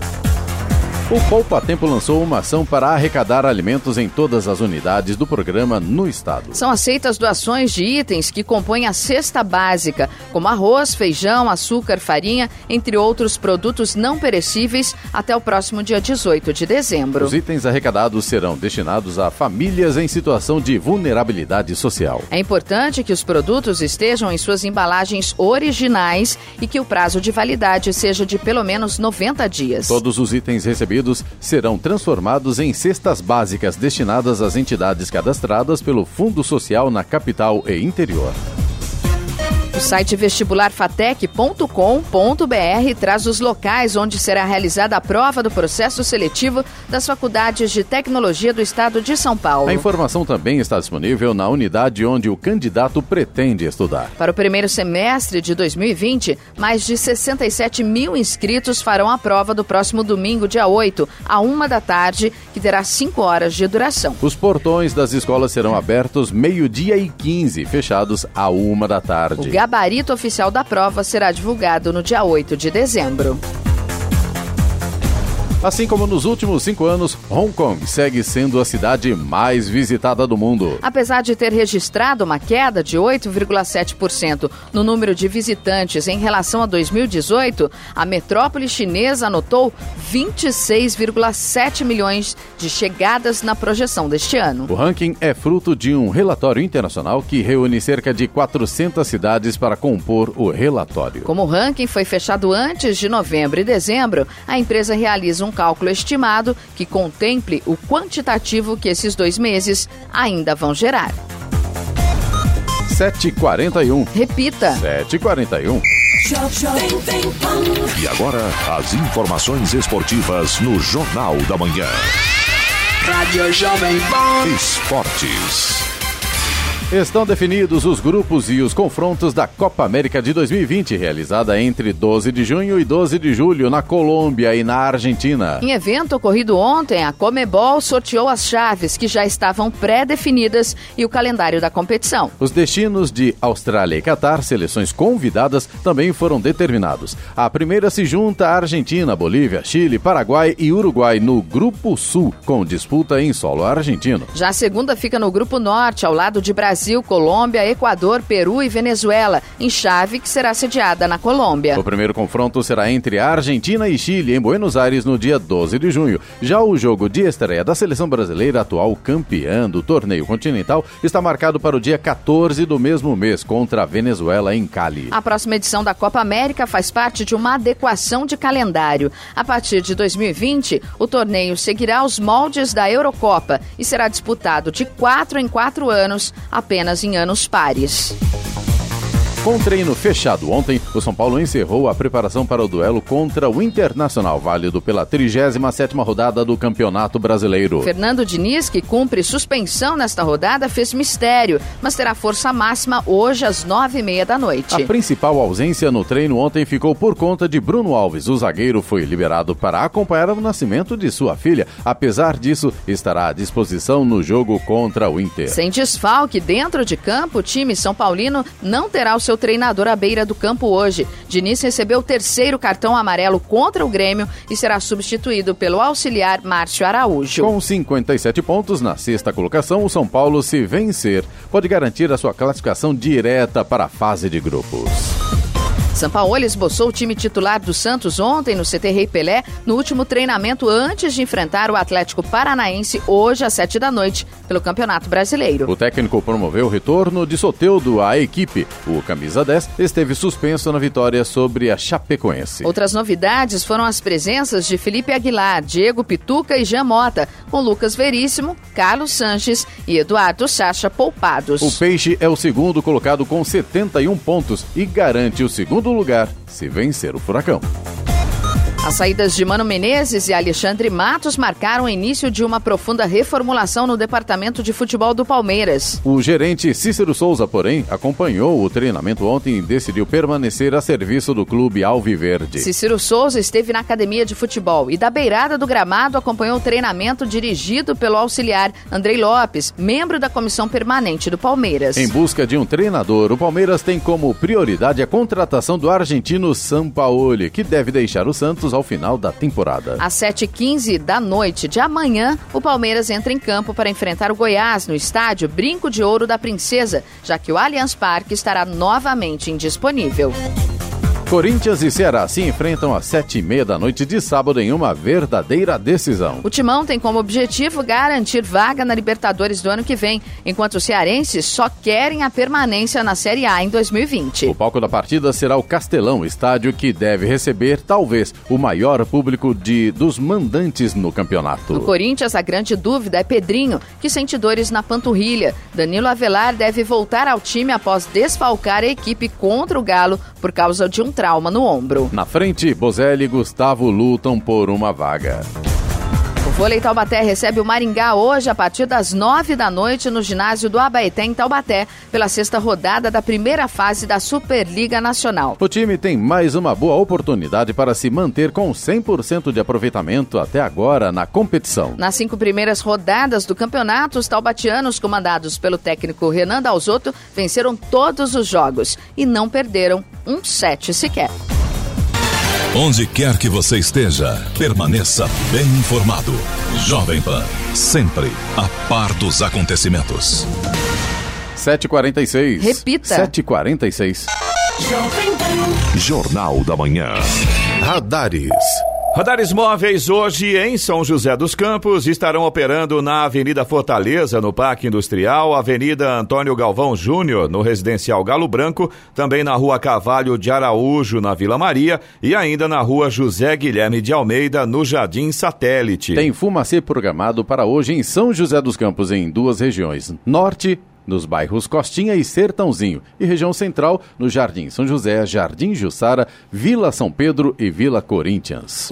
O Poupa Tempo lançou uma ação para arrecadar alimentos em todas as unidades do programa no estado. São aceitas doações de itens que compõem a cesta básica, como arroz, feijão, açúcar, farinha, entre outros produtos não perecíveis, até o próximo dia 18 de dezembro. Os itens arrecadados serão destinados a famílias em situação de vulnerabilidade social. É importante que os produtos estejam em suas embalagens originais e que o prazo de validade seja de pelo menos 90 dias. Todos os itens recebidos serão transformados em cestas básicas destinadas às entidades cadastradas pelo Fundo Social na capital e interior. O site vestibularfatec.com.br traz os locais onde será realizada a prova do processo seletivo das faculdades de tecnologia do estado de São Paulo. A informação também está disponível na unidade onde o candidato pretende estudar. Para o primeiro semestre de 2020, mais de 67 mil inscritos farão a prova do próximo domingo, dia 8, a uma da tarde, que terá cinco horas de duração. Os portões das escolas serão abertos meio-dia e 15, fechados a uma da tarde. Gabarito oficial da prova será divulgado no dia 8 de dezembro. Assim como nos últimos cinco anos, Hong Kong segue sendo a cidade mais visitada do mundo. Apesar de ter registrado uma queda de 8,7% no número de visitantes em relação a 2018, a metrópole chinesa anotou 26,7 milhões de chegadas na projeção deste ano. O ranking é fruto de um relatório internacional que reúne cerca de 400 cidades para compor o relatório. Como o ranking foi fechado antes de novembro e dezembro, a empresa realiza um cálculo estimado que contemple o quantitativo que esses dois meses ainda vão gerar. 7h41. Repita. 7h41. E agora, as informações esportivas no Jornal da Manhã. Rádio Jovem Pan. Esportes. Estão definidos os grupos e os confrontos da Copa América de 2020, realizada entre 12 de junho e 12 de julho na Colômbia e na Argentina. Em evento ocorrido ontem, a Comebol sorteou as chaves que já estavam pré-definidas e o calendário da competição. Os destinos de Austrália e Catar, seleções convidadas, também foram determinados. A primeira se junta a Argentina, Bolívia, Chile, Paraguai e Uruguai no Grupo Sul, com disputa em solo argentino. Já a segunda fica no Grupo Norte, ao lado de Brasil. Brasil, Colômbia, Equador, Peru e Venezuela, em chave que será sediada na Colômbia. O primeiro confronto será entre a Argentina e Chile, em Buenos Aires, no dia 12 de junho. Já o jogo de estreia da seleção brasileira, atual campeã do torneio continental, está marcado para o dia 14 do mesmo mês, contra a Venezuela, em Cali. A próxima edição da Copa América faz parte de uma adequação de calendário. A partir de 2020, o torneio seguirá os moldes da Eurocopa e será disputado de quatro em quatro anos, apenas apenas em anos pares. Com treino fechado ontem, o São Paulo encerrou a preparação para o duelo contra o Internacional, válido pela 37ª rodada do Campeonato Brasileiro. Fernando Diniz, que cumpre suspensão nesta rodada, fez mistério, mas terá força máxima hoje às nove e meia da noite. A principal ausência no treino ontem ficou por conta de Bruno Alves. O zagueiro foi liberado para acompanhar o nascimento de sua filha. Apesar disso, estará à disposição no jogo contra o Inter. Sem desfalque dentro de campo, o time São Paulino não terá o seu seu treinador à beira do campo hoje. Diniz recebeu o terceiro cartão amarelo contra o Grêmio e será substituído pelo auxiliar Márcio Araújo. Com 57 pontos na sexta colocação, o São Paulo, se vencer, pode garantir a sua classificação direta para a fase de grupos. Sampaoli esboçou o time titular do Santos ontem no CT Rei Pelé, no último treinamento antes de enfrentar o Atlético Paranaense hoje às sete da noite, pelo Campeonato Brasileiro. O técnico promoveu o retorno de Soteudo à equipe. O camisa 10 esteve suspenso na vitória sobre a Chapecoense. Outras novidades foram as presenças de Felipe Aguilar, Diego Pituca e Jean Mota, com Lucas Veríssimo, Carlos Sanches e Eduardo Sacha poupados. O Peixe é o segundo colocado com 71 pontos e garante o segundo lugar se vencer o Furacão. As saídas de Mano Menezes e Alexandre Matos marcaram o início de uma profunda reformulação no departamento de futebol do Palmeiras. O gerente Cícero Souza, porém, acompanhou o treinamento ontem e decidiu permanecer a serviço do clube Alviverde. Cícero Souza esteve na academia de futebol e da beirada do gramado acompanhou o treinamento dirigido pelo auxiliar Andrei Lopes, membro da comissão permanente do Palmeiras. Em busca de um treinador, o Palmeiras tem como prioridade a contratação do argentino Sampaoli, que deve deixar o Santos ao final da temporada. Às 7h15 da noite de amanhã, o Palmeiras entra em campo para enfrentar o Goiás no estádio Brinco de Ouro da Princesa, já que o Allianz Parque estará novamente indisponível. Corinthians e Ceará se enfrentam às sete e meia da noite de sábado em uma verdadeira decisão. O Timão tem como objetivo garantir vaga na Libertadores do ano que vem, enquanto os cearenses só querem a permanência na Série A em 2020. O palco da partida será o Castelão, estádio que deve receber talvez o maior público de dos mandantes no campeonato. No Corinthians, a grande dúvida é Pedrinho, que sente dores na panturrilha. Danilo Avelar deve voltar ao time após desfalcar a equipe contra o Galo por causa de um trauma no ombro. Na frente, Bozelli e Gustavo lutam por uma vaga. O vôlei Taubaté recebe o Maringá hoje a partir das nove da noite no ginásio do Abaeté, em Taubaté, pela sexta rodada da primeira fase da Superliga Nacional. O time tem mais uma boa oportunidade para se manter com 100% de aproveitamento até agora na competição. Nas cinco primeiras rodadas do campeonato, os taubatianos, comandados pelo técnico Renan Dalzotto, venceram todos os jogos e não perderam um set sequer. Onde quer que você esteja, permaneça bem informado. Jovem Pan, sempre a par dos acontecimentos. 7h46. Repita. 7h46. Jornal da Manhã. Radares. Radares móveis hoje em São José dos Campos estarão operando na Avenida Fortaleza, no Parque Industrial, Avenida Antônio Galvão Júnior, no Residencial Galo Branco, também na Rua Cavalho de Araújo, na Vila Maria, e ainda na Rua José Guilherme de Almeida, no Jardim Satélite. Tem fumacê programado para hoje em São José dos Campos, em duas regiões: Norte nos bairros Costinha e Sertãozinho, e região central no Jardim São José, Jardim Jussara, Vila São Pedro e Vila Corinthians.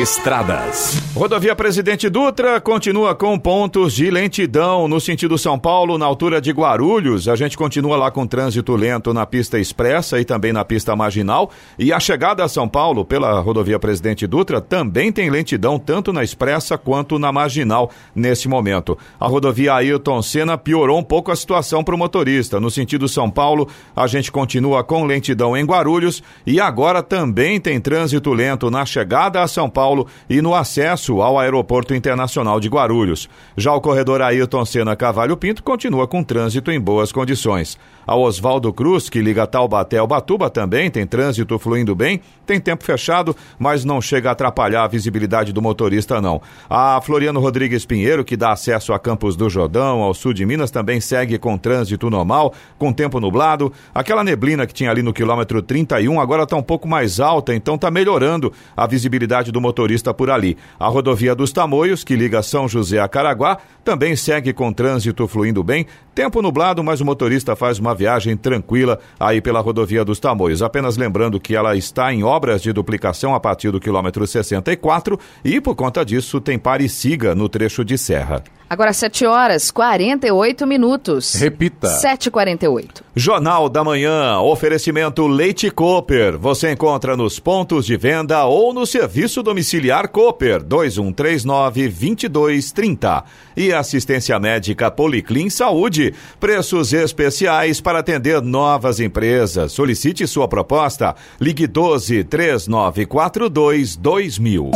Estradas. Rodovia Presidente Dutra continua com pontos de lentidão no sentido São Paulo, na altura de Guarulhos. A gente continua lá com trânsito lento na pista expressa e também na pista marginal. E a chegada a São Paulo pela rodovia Presidente Dutra também tem lentidão tanto na expressa quanto na marginal nesse momento. A rodovia Ailton Senna piorou um pouco a situação para o motorista. No sentido São Paulo, a gente continua com lentidão em Guarulhos e agora também tem trânsito lento na chegada a São Paulo e no acesso ao Aeroporto Internacional de Guarulhos. Já o corredor Ailton Senna Cavalho Pinto continua com trânsito em boas condições. A Oswaldo Cruz, que liga Taubaté ao Batuba, também tem trânsito fluindo bem, tem tempo fechado, mas não chega a atrapalhar a visibilidade do motorista, não. A Floriano Rodrigues Pinheiro, que dá acesso a Campos do Jordão, ao sul de Minas, também segue com trânsito normal, com tempo nublado. Aquela neblina que tinha ali no quilômetro 31 agora está um pouco mais alta, então está melhorando a visibilidade do motorista por ali. A rodovia dos Tamoios, que liga São José a Caraguá, também segue com trânsito fluindo bem. Tempo nublado, mas o motorista faz uma viagem tranquila aí pela rodovia dos Tamoios. Apenas lembrando que ela está em obras de duplicação a partir do quilômetro 64 e, por conta disso, tem pare e siga no trecho de serra. Agora 7 horas 48 minutos. Repita. 7h48. Jornal da Manhã, oferecimento Leite Cooper. Você encontra nos pontos de venda ou no serviço domiciliar Cooper 2139-2230. E assistência médica Policlin Saúde. Preços especiais para atender novas empresas. Solicite sua proposta. Ligue 12 3942 2000.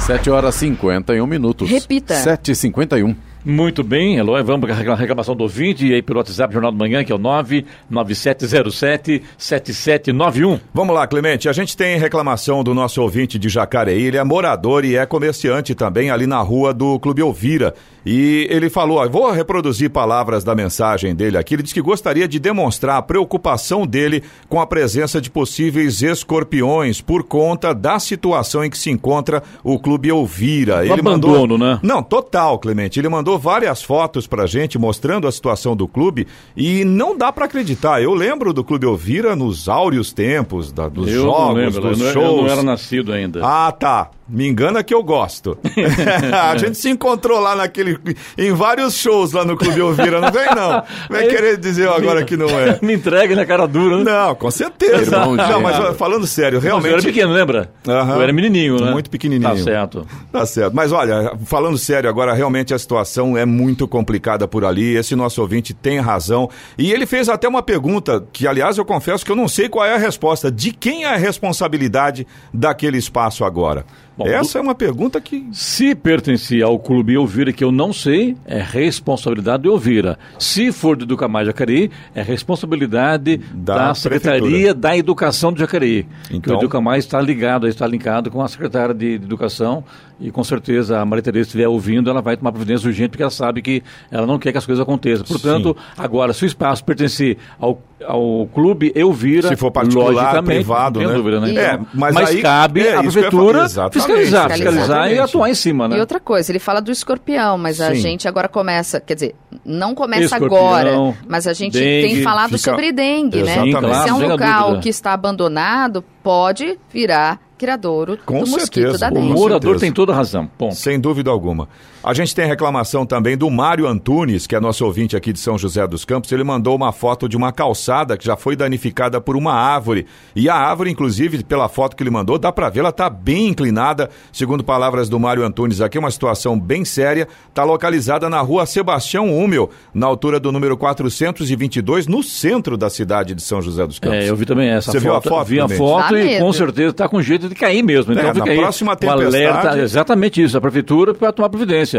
7 horas 51 minutos. Repita. 7h51. Muito bem, Eloy, vamos para a reclamação do ouvinte e aí pelo WhatsApp Jornal do Manhã, que é o 99707-7791. Vamos lá, Clemente. A gente tem reclamação do nosso ouvinte de Jacareí. Ele é morador e é comerciante também ali na rua do Clube Elvira. E ele falou, ó, vou reproduzir palavras da mensagem dele aqui. Ele disse que gostaria de demonstrar a preocupação dele com a presença de possíveis escorpiões por conta da situação em que se encontra o Clube Elvira. ele abandono, mandou... né? Não, total, Clemente. Ele mandou várias fotos pra gente mostrando a situação do clube e não dá para acreditar. Eu lembro do Clube Elvira nos áureos tempos, da, dos eu jogos, não lembro, dos eu não, shows. Eu não era nascido ainda. Ah, tá. Me engana que eu gosto. a gente se encontrou lá naquele. em vários shows lá no Clube Elvira, não vem não. Vem querer dizer agora que não é. Me entregue na cara dura, né? Não, com certeza. Irmão não, mas falando sério, Mas realmente. Eu era pequeno, lembra? Aham. Eu era menininho, né? Muito pequenininho. Tá certo. Tá certo. Mas olha, falando sério agora, realmente a situação é muito complicada por ali. Esse nosso ouvinte tem razão. E ele fez até uma pergunta, que aliás eu confesso que eu não sei qual é a resposta. De quem é a responsabilidade daquele espaço agora? Bom, Essa é uma pergunta que. Se pertencia ao clube Elvira, que eu não sei, é responsabilidade do Elvira. Se for do Educamar Jacareí, é responsabilidade Da da, Secretaria da Educação de Jacareí. que Então- o Educamar está ligado, está linkado com a Secretária de Educação e com certeza a Maria Tereza estiver ouvindo, ela vai tomar providência urgente porque ela sabe que ela não quer que as coisas aconteçam. Portanto, agora, se o espaço pertencer ao, ao clube Elvira, Se for particular, privado, né? dúvida, né? É, mas aí- cabe é, ia prefeitura falar, exatamente. fiscalizar, fiscalizar e atuar em cima, né? E outra coisa, ele fala do escorpião, mas a Sim. gente agora começa, quer dizer, não começa Escorpião, agora, mas a gente dengue, tem falado fica- sobre dengue, né? Exatamente. Sim, claro, Se é um a local que está abandonado, pode virar criadouro Com do mosquito certeza. da O O dengue. moro- morador tem toda a razão. Ponto. Sem dúvida alguma. A gente tem reclamação também do Mário Antunes, que é nosso ouvinte aqui de São José dos Campos. Ele mandou uma foto de uma calçada que já foi danificada por uma árvore. E a árvore, inclusive, pela foto que ele mandou, dá pra ver, ela tá bem inclinada. Segundo palavras do Mário Antunes, aqui é uma situação bem séria. Tá localizada na rua Sebastião Húmel, na altura do número 422, no centro da cidade de São José dos Campos. É, eu vi também essa Você foto. viu a foto Vi a também? foto e medo. com certeza está com jeito de cair mesmo. Então É, fica na aí próxima o tempestade- alerta, exatamente isso. A prefeitura vai tomar providência.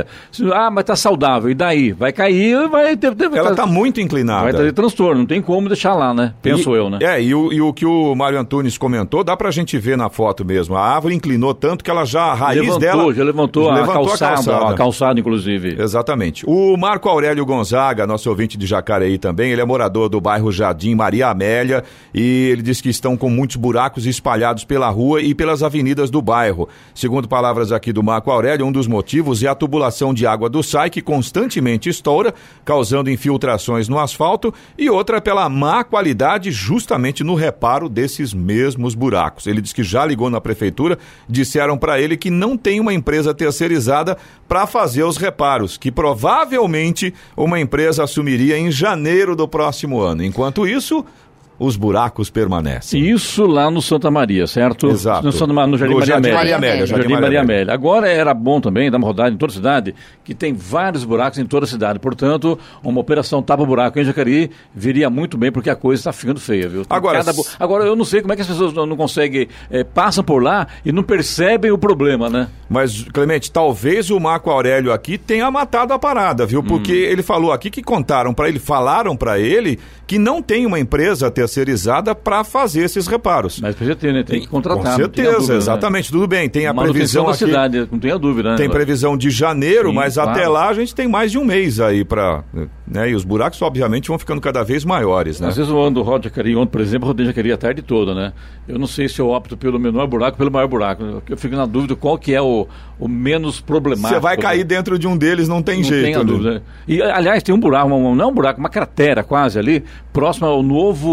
Ah, mas está saudável. E daí? Vai cair e vai ter. ter Ela tá muito inclinada. Vai trazer transtorno. Não tem como deixar lá, né? Penso E- eu, né? É, e o, e o que o Mário Antunes comentou, dá pra gente ver na foto mesmo. A árvore inclinou tanto que ela já, a raiz levantou, dela. já levantou, a, levantou calçada, a calçada, inclusive. Exatamente. O Marco Aurélio Gonzaga, nosso ouvinte de Jacareí também, ele é morador do bairro Jardim Maria Amélia e ele diz que estão com muitos buracos espalhados pela rua e pelas avenidas do bairro. Segundo palavras aqui do Marco Aurélio, um dos motivos é a tubulação de água do SAI que constantemente estoura, causando infiltrações no asfalto e outra pela má qualidade justamente no reparo desses mesmos buracos. Ele diz que já ligou na prefeitura, disseram para ele que não tem uma empresa terceirizada para fazer os reparos, que provavelmente uma empresa assumiria em janeiro do próximo ano. Enquanto isso, os buracos permanecem. Isso lá no Santa Maria, certo? Exato. No, Santa no Jardim No Maria Jardim Amélia. Maria Amélia, Jardim, Jardim Maria Maria Amélia. Amélia. Agora era bom também dar uma rodada em toda a cidade, que tem vários buracos em toda a cidade. Portanto, uma operação tapa-buraco em Jacareí viria muito bem, porque a coisa está ficando feia, viu? Tem Agora, bu- Agora, eu não sei como é que as pessoas não, não conseguem, eh, passam por lá e não percebem o problema, né? Mas, Clemente, talvez o Marco Aurélio aqui tenha matado a parada, viu? Porque Hum. ele falou aqui que contaram para ele, falaram para ele que não tem uma empresa terceirizada para fazer esses reparos. Mas precisa ter, né? Tem que contratar. Com certeza, dúvida, né? exatamente. Tudo bem, tem a Manutenção previsão da aqui. cidade, não tenha dúvida, né? Tem previsão de janeiro, Sim, mas claro. até lá a gente tem mais de um mês aí para, né? E os buracos obviamente vão ficando cada vez maiores, né? Às vezes eu ando roda Jacareí, ontem, por exemplo, eu rodei Jacareí a tarde toda, né? Eu não sei se eu opto pelo menor buraco ou pelo maior buraco. Eu fico na dúvida qual que é o, o menos problemático. Você vai né? cair dentro de um deles, não tem Não jeito. tenha né? dúvida. E, aliás, tem um buraco, não um buraco, uma cratera quase ali, próximo ao novo,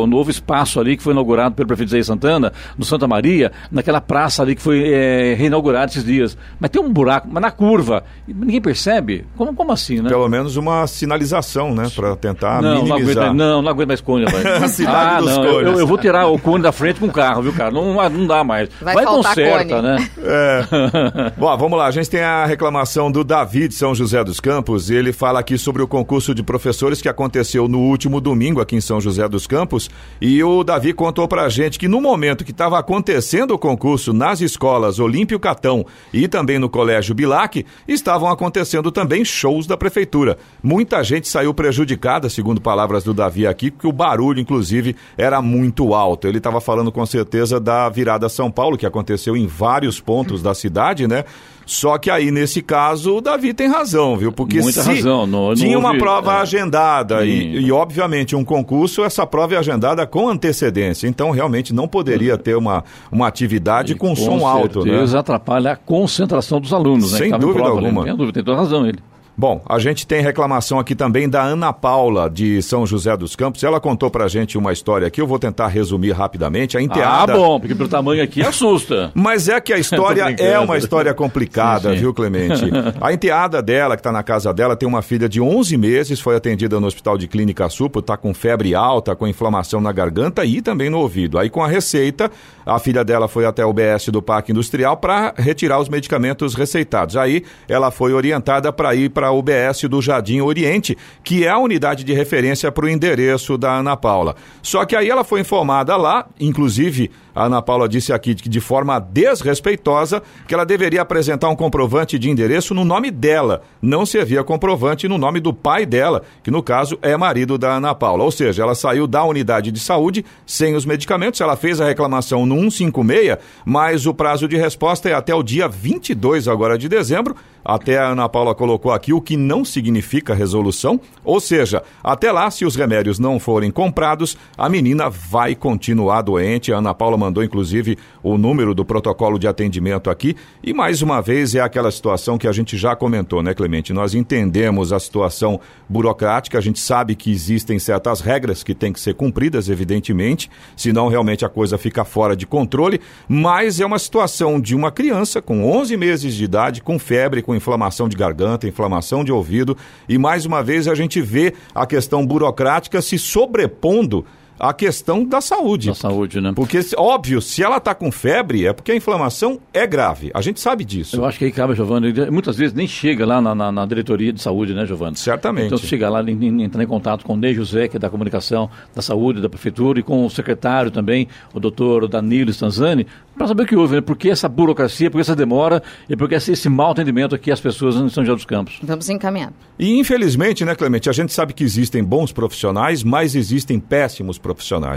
ao novo espaço ali que foi inaugurado pelo prefeito Zé Santana, no Santa Maria, naquela praça ali que foi é, reinaugurada esses dias. Mas tem um buraco, mas na curva. Ninguém percebe? Como, como assim, né? Pelo menos uma sinalização, né? Para tentar não, não aguento, minimizar. mais- não, não aguento mais cone, ah, dos não, eu, eu- eu vou tirar o cone da frente com o carro, viu, cara? Não, não dá mais. Vai faltar conserta, cone. né? É. Bom, vamos lá. A gente tem a reclamação do Davi de São José dos Campos. Ele fala aqui sobre o concurso de professores que aconteceu no último domingo aqui em São José dos Campos. Campos. E o Davi contou pra gente que no momento que estava acontecendo o concurso nas escolas Olímpio Catão e também no Colégio Bilac, estavam acontecendo também shows da prefeitura. Muita gente saiu prejudicada, segundo palavras do Davi aqui, porque o barulho, inclusive, era muito alto. Ele estava falando com certeza da virada São Paulo, que aconteceu em vários pontos da cidade, né? Só que aí, nesse caso, o Davi tem razão, viu? Porque Muita se razão, não- não tinha uma houve- prova é. agendada e, e, obviamente, um concurso, essa prova é agendada com antecedência. Então, realmente, não poderia ter uma, uma atividade com, som alto, né? certeza atrapalha a concentração dos alunos, né? Sem dúvida prova ali. alguma. Sem dúvida, tem toda razão ele. Bom, a gente tem reclamação aqui também da Ana Paula, de São José dos Campos. Ela contou pra gente uma história aqui, eu vou tentar resumir rapidamente. A Ah, enteada... bom, porque pelo tamanho aqui assusta. Mas é que a história é uma história complicada, Sim, sim. viu, Clemente? A enteada dela, que está na casa dela, tem uma filha de 11 meses, foi atendida no Hospital de Clínica Supo, está com febre alta, com inflamação na garganta e também no ouvido. Aí, com a receita, a filha dela foi até o BS do Parque Industrial para retirar os medicamentos receitados. Aí, ela foi orientada para ir para o BS do Jardim Oriente, que é a unidade de referência para o endereço da Ana Paula. Só que aí ela foi informada lá, inclusive a Ana Paula disse aqui que de forma desrespeitosa que ela deveria apresentar um comprovante de endereço no nome dela. Não se havia comprovante no nome do pai dela, que no caso é marido da Ana Paula. Ou seja, ela saiu da unidade de saúde sem os medicamentos, ela fez a reclamação no 156, mas o prazo de resposta é até o dia 22 agora de dezembro. Até a Ana Paula colocou aqui o que não significa resolução, ou seja, até lá, se os remédios não forem comprados, a menina vai continuar doente. A Ana Paula mandou inclusive o número do protocolo de atendimento aqui. E mais uma vez é aquela situação que a gente já comentou, né, Clemente? Nós entendemos a situação burocrática, a gente sabe que existem certas regras que têm que ser cumpridas, evidentemente, senão realmente a coisa fica fora de controle. Mas é uma situação de uma criança com 11 meses de idade, com febre, com inflamação de garganta, inflamação de ouvido. E mais uma vez a gente vê a questão burocrática se sobrepondo à questão da saúde. Da saúde, né? Porque, óbvio, se ela está com febre, é porque a inflamação é grave. A gente sabe disso. Eu acho que aí cabe, Giovanni, muitas vezes nem chega lá na, na- na diretoria de saúde, né, Giovanni? Certamente. Então, chega lá, entrar em contato com o Ney José, que é da comunicação, da saúde, da prefeitura, e com o secretário também, o doutor Danilo Stanzani, para saber o que houve, né? Por que essa burocracia, por que essa demora e por que esse, esse mau atendimento aqui às pessoas em São José dos Campos. Vamos encaminhar. E infelizmente, né, Clemente, a gente sabe que existem bons profissionais, mas existem péssimos profissionais,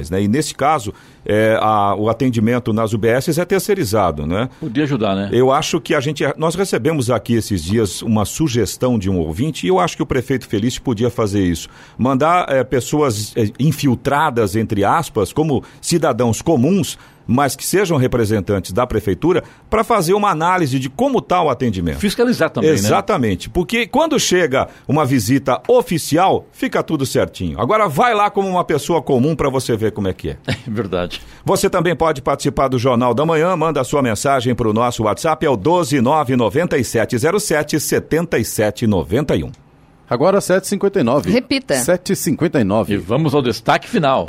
né? E nesse caso, é, a- o atendimento nas UBSs é terceirizado, né? Podia ajudar, né? Eu acho que a gente. Nós recebemos aqui esses dias uma sugestão de um ouvinte e eu acho que o prefeito Felício podia fazer isso. Mandar eh, pessoas eh, infiltradas, entre aspas, como cidadãos comuns, mas que sejam representantes da prefeitura, para fazer uma análise de como está o atendimento. Fiscalizar também, né? Exatamente, porque quando chega uma visita oficial, fica tudo certinho. Agora vai lá como uma pessoa comum para você ver como é que é. É verdade. Você também pode participar do Jornal da Manhã, manda a sua mensagem para o nosso WhatsApp, é o 1299707 7791. Agora 7h59. Repita. 7h59. E vamos ao destaque final.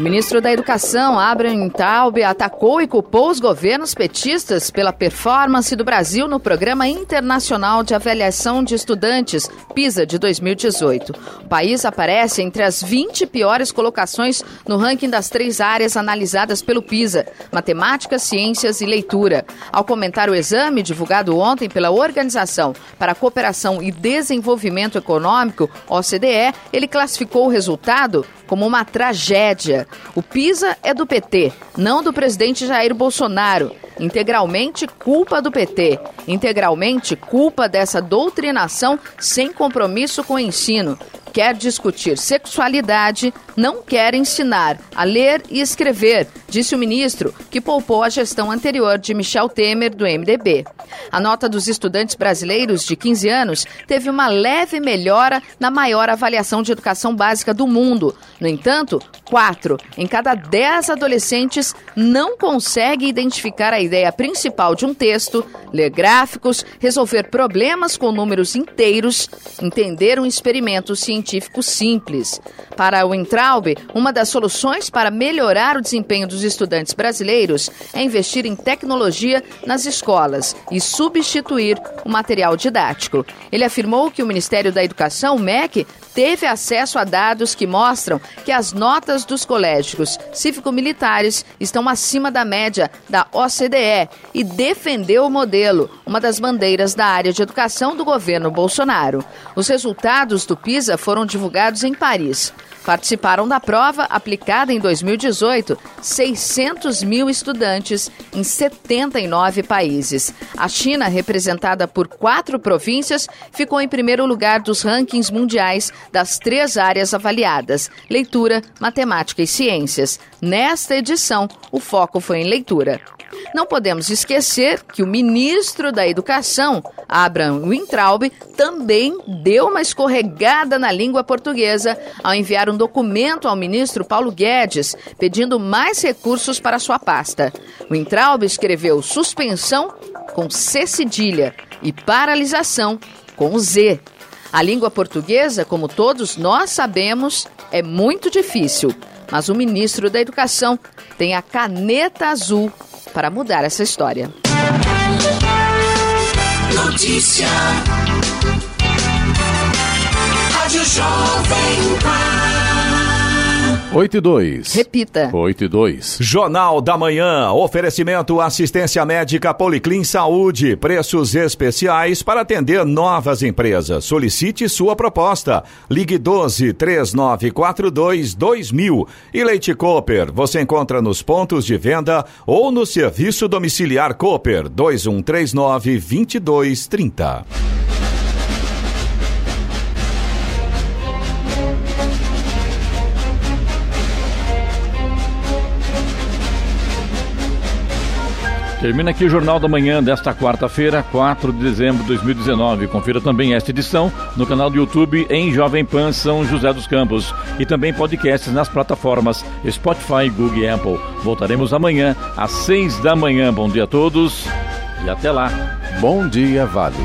O ministro da Educação, Abraham Taube, atacou e culpou os governos petistas pela performance do Brasil no Programa Internacional de Avaliação de Estudantes, PISA, de 2018. O país aparece entre as 20 piores colocações no ranking das três áreas analisadas pelo PISA: matemática, ciências e leitura. Ao comentar o exame divulgado ontem pela Organização para a Cooperação e Desenvolvimento Econômico, OCDE, ele classificou o resultado como uma tragédia. O PISA é do PT, não do presidente Jair Bolsonaro. Integralmente culpa do PT. Integralmente culpa dessa doutrinação sem compromisso com o ensino. Quer discutir sexualidade, não quer ensinar a ler e escrever, disse o ministro, que poupou a gestão anterior de Michel Temer, do MDB. A nota dos estudantes brasileiros de 15 anos teve uma leve melhora na maior avaliação de educação básica do mundo. No entanto, quatro em cada dez adolescentes não consegue identificar a ideia principal de um texto, ler gráficos, resolver problemas com números inteiros, entender um experimento científico simples. Para o Entraub, Wintraub, uma das soluções para melhorar o desempenho dos estudantes brasileiros é investir em tecnologia nas escolas e substituir o material didático. Ele afirmou que o Ministério da Educação, o MEC, teve acesso a dados que mostram que as notas dos colégios cívico-militares estão acima da média da OCDE e defendeu o modelo, uma das bandeiras da área de educação do governo Bolsonaro. Os resultados do PISA foram divulgados em Paris. Participaram da prova, aplicada em 2018, 600 mil estudantes em 79 países. A China, representada por quatro províncias, ficou em primeiro lugar dos rankings mundiais das três áreas avaliadas: leitura, matemática e ciências. Nesta edição, o foco foi em leitura. Não podemos esquecer que o ministro da Educação, Abraham Weintraub, também deu uma escorregada na língua portuguesa ao enviar um documento ao ministro Paulo Guedes pedindo mais recursos para sua pasta. Weintraub escreveu suspensão com C cedilha e paralisação com Z. A língua portuguesa, como todos nós sabemos, é muito difícil, mas o ministro da Educação tem a caneta azul para mudar essa história. Notícia. Rádio Jovem Pan. 8 e 2. Repita. 8 e 2. Jornal da Manhã. Oferecimento assistência médica Policlin Saúde. Preços especiais para atender novas empresas. Solicite sua proposta. Ligue 12 3942 2000. E Leite Cooper. Você encontra nos pontos de venda ou no serviço domiciliar Cooper 2139 2230. Termina aqui o Jornal da Manhã desta quarta-feira, 4 de dezembro de 2019. Confira também esta edição no canal do YouTube em Jovem Pan São José dos Campos e também podcasts nas plataformas Spotify, Google e Apple. Voltaremos amanhã às 6 da manhã. Bom dia a todos e até lá. Bom dia, Vale.